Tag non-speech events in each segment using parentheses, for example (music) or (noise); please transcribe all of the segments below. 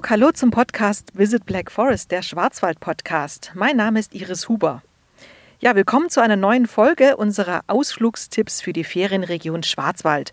Hamburg, hallo zum Podcast Visit Black Forest, der Schwarzwald-Podcast. Mein Name ist Iris Huber. Ja, willkommen zu einer neuen Folge unserer Ausflugstipps für die Ferienregion Schwarzwald.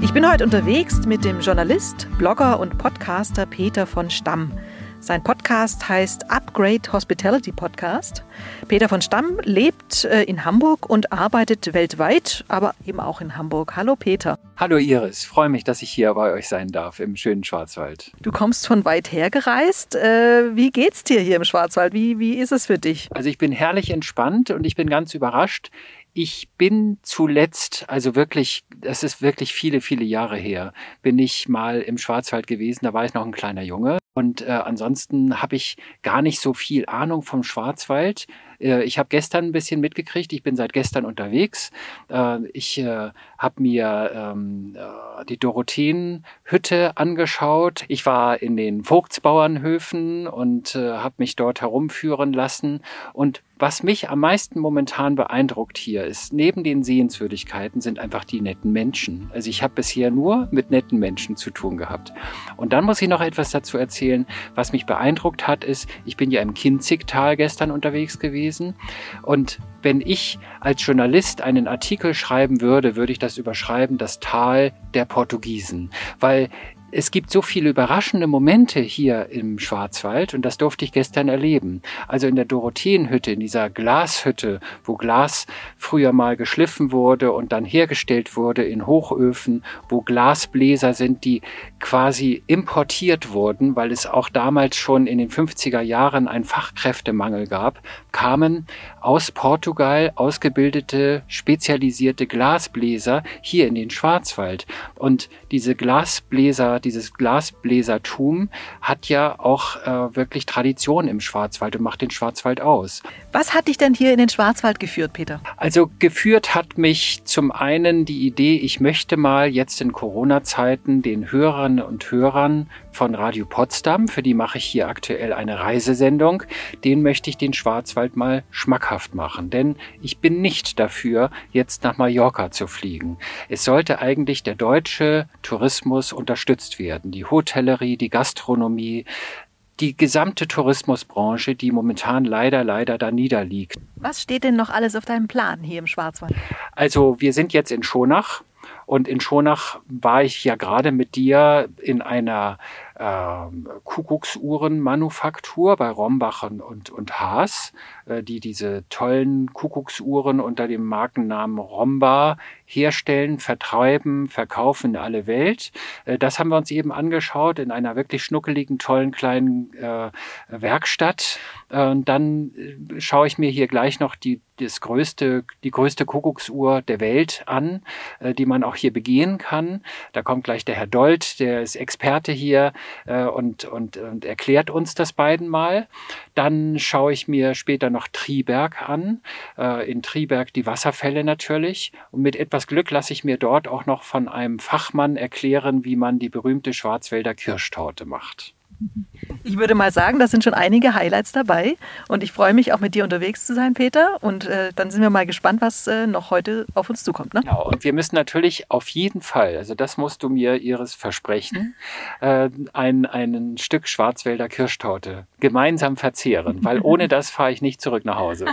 Ich bin heute unterwegs mit dem Journalist, Blogger und Podcaster Peter von Stamm. Sein Podcast heißt Upgrade Hospitality Podcast. Peter von Stamm lebt äh, in Hamburg und arbeitet weltweit, aber eben auch in Hamburg. Hallo Peter. Hallo Iris, freue mich, dass ich hier bei euch sein darf im schönen Schwarzwald. Du kommst von weit her gereist. Äh, wie geht's dir hier im Schwarzwald? Wie, wie ist es für dich? Also ich bin herrlich entspannt und ich bin ganz überrascht. Ich bin zuletzt, also wirklich, das ist wirklich viele, viele Jahre her, bin ich mal im Schwarzwald gewesen. Da war ich noch ein kleiner Junge. Und äh, ansonsten habe ich gar nicht so viel Ahnung vom Schwarzwald. Äh, ich habe gestern ein bisschen mitgekriegt, ich bin seit gestern unterwegs. Äh, ich äh, habe mir ähm, äh, die Dorotheenhütte angeschaut. Ich war in den Vogtsbauernhöfen und habe mich dort herumführen lassen. Und was mich am meisten momentan beeindruckt hier ist, neben den Sehenswürdigkeiten sind einfach die netten Menschen. Also ich habe bisher nur mit netten Menschen zu tun gehabt. Und dann muss ich noch etwas dazu erzählen, was mich beeindruckt hat, ist, ich bin ja im Kinzigtal gestern unterwegs gewesen und wenn ich als Journalist einen Artikel schreiben würde, würde ich das überschreiben, das Tal der Portugiesen, weil es gibt so viele überraschende Momente hier im Schwarzwald und das durfte ich gestern erleben. Also in der Dorotheenhütte, in dieser Glashütte, wo Glas früher mal geschliffen wurde und dann hergestellt wurde in Hochöfen, wo Glasbläser sind, die quasi importiert wurden, weil es auch damals schon in den 50er Jahren einen Fachkräftemangel gab, kamen aus Portugal ausgebildete, spezialisierte Glasbläser hier in den Schwarzwald. Und diese Glasbläser, dieses Glasbläsertum hat ja auch äh, wirklich Tradition im Schwarzwald und macht den Schwarzwald aus. Was hat dich denn hier in den Schwarzwald geführt, Peter? Also geführt hat mich zum einen die Idee, ich möchte mal jetzt in Corona-Zeiten den Hörern und Hörern von Radio Potsdam, für die mache ich hier aktuell eine Reisesendung, den möchte ich den Schwarzwald mal schmackhaft machen. Denn ich bin nicht dafür, jetzt nach Mallorca zu fliegen. Es sollte eigentlich der deutsche Tourismus unterstützt werden. Die Hotellerie, die Gastronomie, die gesamte Tourismusbranche, die momentan leider, leider da niederliegt. Was steht denn noch alles auf deinem Plan hier im Schwarzwald? Also wir sind jetzt in Schonach und in Schonach war ich ja gerade mit dir in einer äh, Kuckucksuhrenmanufaktur bei Rombach und, und Haas, äh, die diese tollen Kuckucksuhren unter dem Markennamen Romba herstellen, vertreiben, verkaufen in alle Welt. Äh, das haben wir uns eben angeschaut in einer wirklich schnuckeligen, tollen kleinen äh, Werkstatt. Äh, dann äh, schaue ich mir hier gleich noch die, das größte, die größte Kuckucksuhr der Welt an, äh, die man auch hier begehen kann. Da kommt gleich der Herr Dold, der ist Experte hier äh, und, und, und erklärt uns das beiden mal. Dann schaue ich mir später noch Triberg an. Äh, in Triberg die Wasserfälle natürlich. Und mit etwas Glück lasse ich mir dort auch noch von einem Fachmann erklären, wie man die berühmte Schwarzwälder Kirschtorte macht. Ich würde mal sagen, da sind schon einige Highlights dabei und ich freue mich auch mit dir unterwegs zu sein, Peter. Und äh, dann sind wir mal gespannt, was äh, noch heute auf uns zukommt. Ne? Genau, und wir müssen natürlich auf jeden Fall, also das musst du mir, Iris, versprechen, äh, ein, ein Stück Schwarzwälder Kirschtorte gemeinsam verzehren, weil ohne (laughs) das fahre ich nicht zurück nach Hause.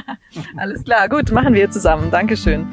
Alles klar, gut, machen wir zusammen. Dankeschön.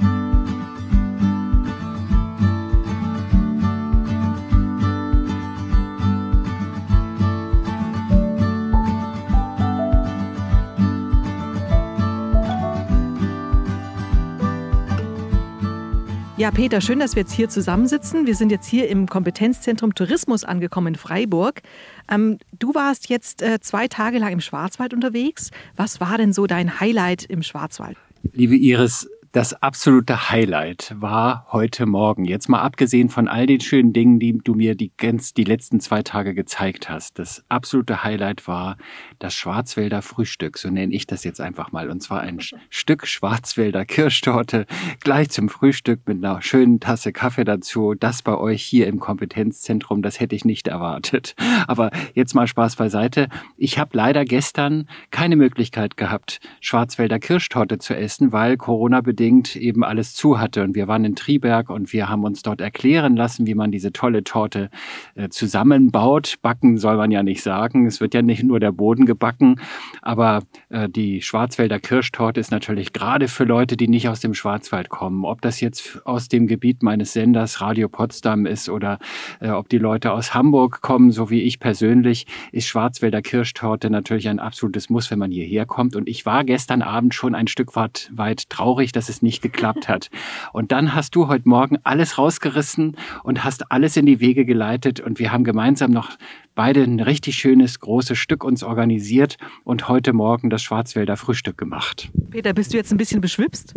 Ja, Peter, schön, dass wir jetzt hier zusammensitzen. Wir sind jetzt hier im Kompetenzzentrum Tourismus angekommen in Freiburg. Ähm, du warst jetzt äh, zwei Tage lang im Schwarzwald unterwegs. Was war denn so dein Highlight im Schwarzwald? Liebe Iris, das absolute Highlight war heute Morgen. Jetzt mal abgesehen von all den schönen Dingen, die du mir die, ganz, die letzten zwei Tage gezeigt hast. Das absolute Highlight war das Schwarzwälder Frühstück. So nenne ich das jetzt einfach mal. Und zwar ein (laughs) Stück Schwarzwälder Kirschtorte gleich zum Frühstück mit einer schönen Tasse Kaffee dazu. Das bei euch hier im Kompetenzzentrum, das hätte ich nicht erwartet. (laughs) Aber jetzt mal Spaß beiseite. Ich habe leider gestern keine Möglichkeit gehabt, Schwarzwälder Kirschtorte zu essen, weil Corona bedingt bedingt eben alles zu hatte. Und wir waren in Triberg und wir haben uns dort erklären lassen, wie man diese tolle Torte äh, zusammenbaut. Backen soll man ja nicht sagen. Es wird ja nicht nur der Boden gebacken, aber äh, die Schwarzwälder Kirschtorte ist natürlich gerade für Leute, die nicht aus dem Schwarzwald kommen. Ob das jetzt aus dem Gebiet meines Senders Radio Potsdam ist oder äh, ob die Leute aus Hamburg kommen, so wie ich persönlich, ist Schwarzwälder Kirschtorte natürlich ein absolutes Muss, wenn man hierher kommt. Und ich war gestern Abend schon ein Stück weit, weit traurig, dass es nicht geklappt hat. Und dann hast du heute Morgen alles rausgerissen und hast alles in die Wege geleitet und wir haben gemeinsam noch beide ein richtig schönes großes Stück uns organisiert und heute Morgen das Schwarzwälder Frühstück gemacht. Peter, bist du jetzt ein bisschen beschwipst?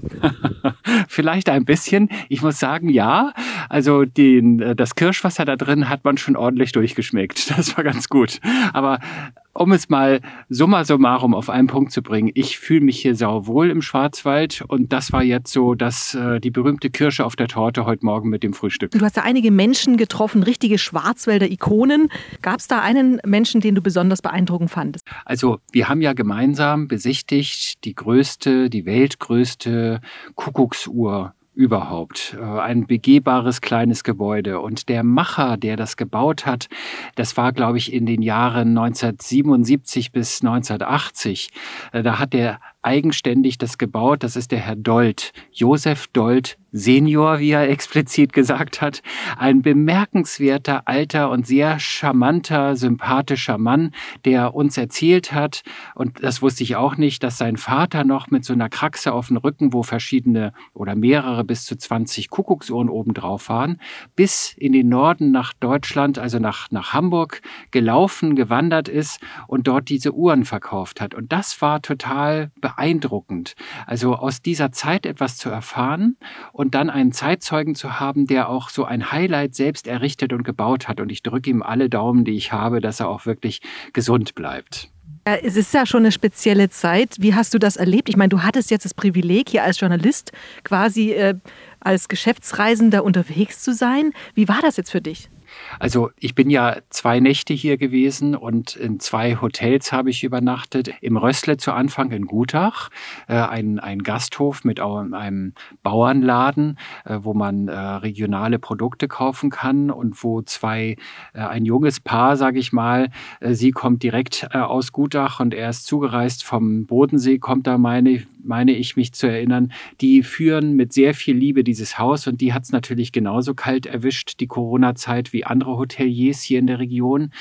(laughs) Vielleicht ein bisschen. Ich muss sagen, ja. Also den, äh, das Kirschwasser da drin hat man schon ordentlich durchgeschmeckt. Das war ganz gut. Aber um es mal summa summarum auf einen Punkt zu bringen, ich fühle mich hier sauwohl im Schwarzwald und das war jetzt so dass äh, die berühmte Kirsche auf der Torte heute Morgen mit dem Frühstück. Du hast ja einige Menschen getroffen, richtige Schwarzwälder Ikonen. Gab es da einen Menschen, den du besonders beeindruckend fandest? Also wir haben ja gemeinsam besichtigt die größte, die weltgrößte Kuckucksuhr überhaupt. Äh, ein begehbares kleines Gebäude. Und der Macher, der das gebaut hat, das war, glaube ich, in den Jahren 1977 bis 1980. Äh, da hat er eigenständig das gebaut. Das ist der Herr Dold, Josef Dold Senior, wie er explizit gesagt hat. Ein bemerkenswerter, alter und sehr charmanter, sympathischer Mann, der uns erzählt hat, und das wusste ich auch nicht, dass sein Vater noch mit so einer Kraxe auf dem Rücken, wo verschiedene oder mehrere bis zu 20 Kuckucksuhren oben drauf waren, bis in den Norden nach Deutschland, also nach, nach Hamburg gelaufen, gewandert ist und dort diese Uhren verkauft hat. Und das war total beeindruckend. Also aus dieser Zeit etwas zu erfahren und dann einen Zeitzeugen zu haben, der auch so ein Highlight selbst errichtet und gebaut hat. Und ich drücke ihm alle Daumen, die ich habe, dass er auch wirklich gesund bleibt. Es ist ja schon eine spezielle Zeit. Wie hast du das erlebt? Ich meine, du hattest jetzt das Privileg, hier als Journalist quasi äh, als Geschäftsreisender unterwegs zu sein. Wie war das jetzt für dich? Also ich bin ja zwei Nächte hier gewesen und in zwei Hotels habe ich übernachtet. Im Rössle zu Anfang in Gutach, äh, ein, ein Gasthof mit einem Bauernladen, äh, wo man äh, regionale Produkte kaufen kann und wo zwei, äh, ein junges Paar, sage ich mal, äh, sie kommt direkt äh, aus Gutach und er ist zugereist vom Bodensee, kommt da meine, meine ich mich zu erinnern. Die führen mit sehr viel Liebe dieses Haus und die hat es natürlich genauso kalt erwischt, die Corona-Zeit, wie andere Hoteliers hier in der Region.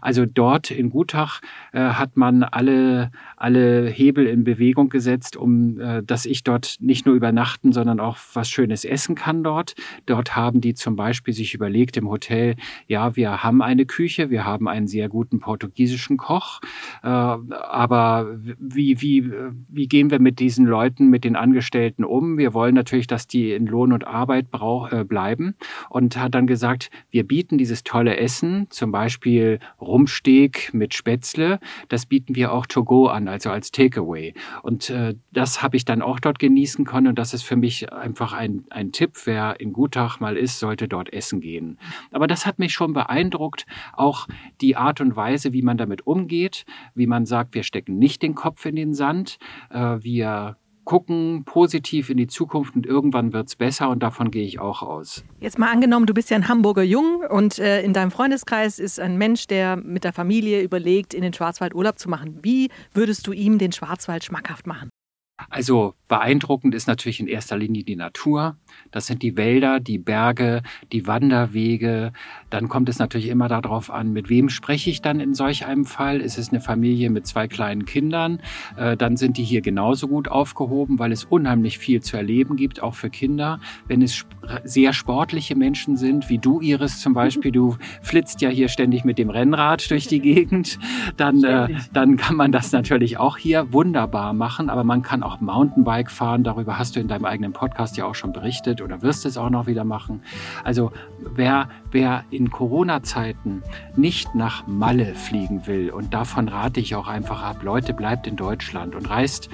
Also dort in Gutach äh, hat man alle, alle Hebel in Bewegung gesetzt, um äh, dass ich dort nicht nur übernachten, sondern auch was Schönes essen kann dort. Dort haben die zum Beispiel sich überlegt im Hotel, ja, wir haben eine Küche, wir haben einen sehr guten portugiesischen Koch, äh, aber wie, wie, wie gehen wir mit diesen Leuten, mit den Angestellten um? Wir wollen natürlich, dass die in Lohn und Arbeit brauch, äh, bleiben und hat dann gesagt, wir bieten dieses tolle Essen, zum Beispiel Rumsteak mit Spätzle, das bieten wir auch to go an, also als Takeaway. Und äh, das habe ich dann auch dort genießen können und das ist für mich einfach ein, ein Tipp, wer in Gutach mal ist, sollte dort essen gehen. Aber das hat mich schon beeindruckt, auch die Art und Weise, wie man damit umgeht, wie man sagt, wir stecken nicht den Kopf in den Sand, äh, wir gucken positiv in die Zukunft und irgendwann wird es besser und davon gehe ich auch aus. Jetzt mal angenommen, du bist ja ein Hamburger Jung und äh, in deinem Freundeskreis ist ein Mensch, der mit der Familie überlegt, in den Schwarzwald Urlaub zu machen. Wie würdest du ihm den Schwarzwald schmackhaft machen? Also beeindruckend ist natürlich in erster Linie die Natur. Das sind die Wälder, die Berge, die Wanderwege. Dann kommt es natürlich immer darauf an, mit wem spreche ich dann in solch einem Fall. Ist es eine Familie mit zwei kleinen Kindern? Äh, dann sind die hier genauso gut aufgehoben, weil es unheimlich viel zu erleben gibt, auch für Kinder. Wenn es sehr sportliche Menschen sind, wie du, Iris zum Beispiel, du flitzt ja hier ständig mit dem Rennrad durch die (laughs) Gegend, dann, äh, dann kann man das natürlich auch hier wunderbar machen. Aber man kann auch Mountainbike fahren. Darüber hast du in deinem eigenen Podcast ja auch schon berichtet oder wirst es auch noch wieder machen. Also wer, wer in Corona-Zeiten nicht nach Malle fliegen will, und davon rate ich auch einfach ab, Leute, bleibt in Deutschland und reist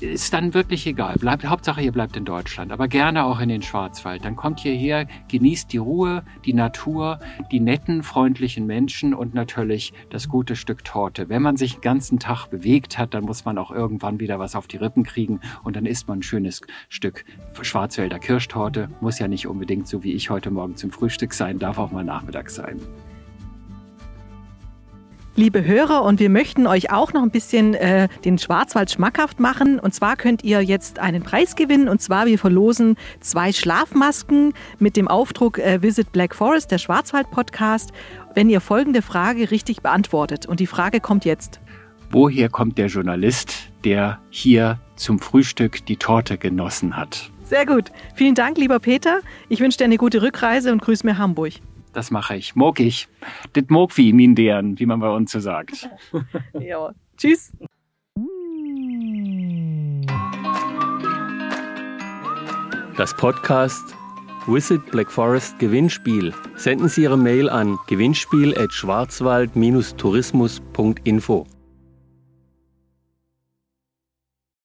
ist dann wirklich egal. Bleibt, Hauptsache, ihr bleibt in Deutschland, aber gerne auch in den Schwarzwald. Dann kommt hierher, genießt die Ruhe, die Natur, die netten, freundlichen Menschen und natürlich das gute Stück Torte. Wenn man sich den ganzen Tag bewegt hat, dann muss man auch irgendwann wieder was auf die Rippen kriegen und dann isst man ein schönes Stück Schwarzwälder Kirschtorte. Muss ja nicht unbedingt so wie ich heute Morgen zum Frühstück sein, darf auch mal nachmittags sein liebe Hörer, und wir möchten euch auch noch ein bisschen äh, den Schwarzwald schmackhaft machen. Und zwar könnt ihr jetzt einen Preis gewinnen. Und zwar, wir verlosen zwei Schlafmasken mit dem Aufdruck äh, Visit Black Forest, der Schwarzwald-Podcast, wenn ihr folgende Frage richtig beantwortet. Und die Frage kommt jetzt. Woher kommt der Journalist, der hier zum Frühstück die Torte genossen hat? Sehr gut. Vielen Dank, lieber Peter. Ich wünsche dir eine gute Rückreise und grüße mir Hamburg. Das mache ich. Mog ich. Dit mog wie min deren, wie man bei uns so sagt. (laughs) ja. Tschüss. Das Podcast Visit Black Forest Gewinnspiel. Senden Sie Ihre Mail an gewinnspiel@schwarzwald-tourismus.info.